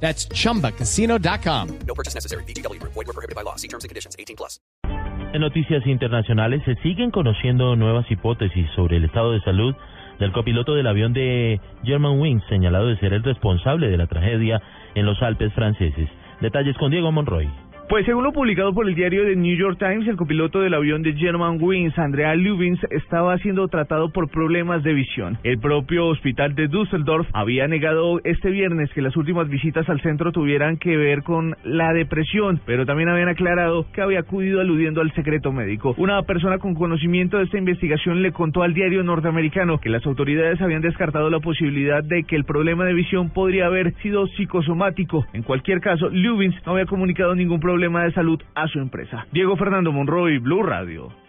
That's chumbacasino.com. No purchase necessary. BGW. Void were prohibited by law. See terms and conditions. 18 plus. En noticias internacionales se siguen conociendo nuevas hipótesis sobre el estado de salud del copiloto del avión de Germanwings, señalado de ser el responsable de la tragedia en los Alpes franceses. Detalles con Diego Monroy. Pues según lo publicado por el diario The New York Times, el copiloto del avión de Germanwings, Andrea Lubins, estaba siendo tratado por problemas de visión. El propio hospital de Düsseldorf había negado este viernes que las últimas visitas al centro tuvieran que ver con la depresión, pero también habían aclarado que había acudido aludiendo al secreto médico. Una persona con conocimiento de esta investigación le contó al diario norteamericano que las autoridades habían descartado la posibilidad de que el problema de visión podría haber sido psicosomático. En cualquier caso, Lubins no había comunicado ningún problema problema de salud a su empresa. Diego Fernando Monroy, Blue Radio.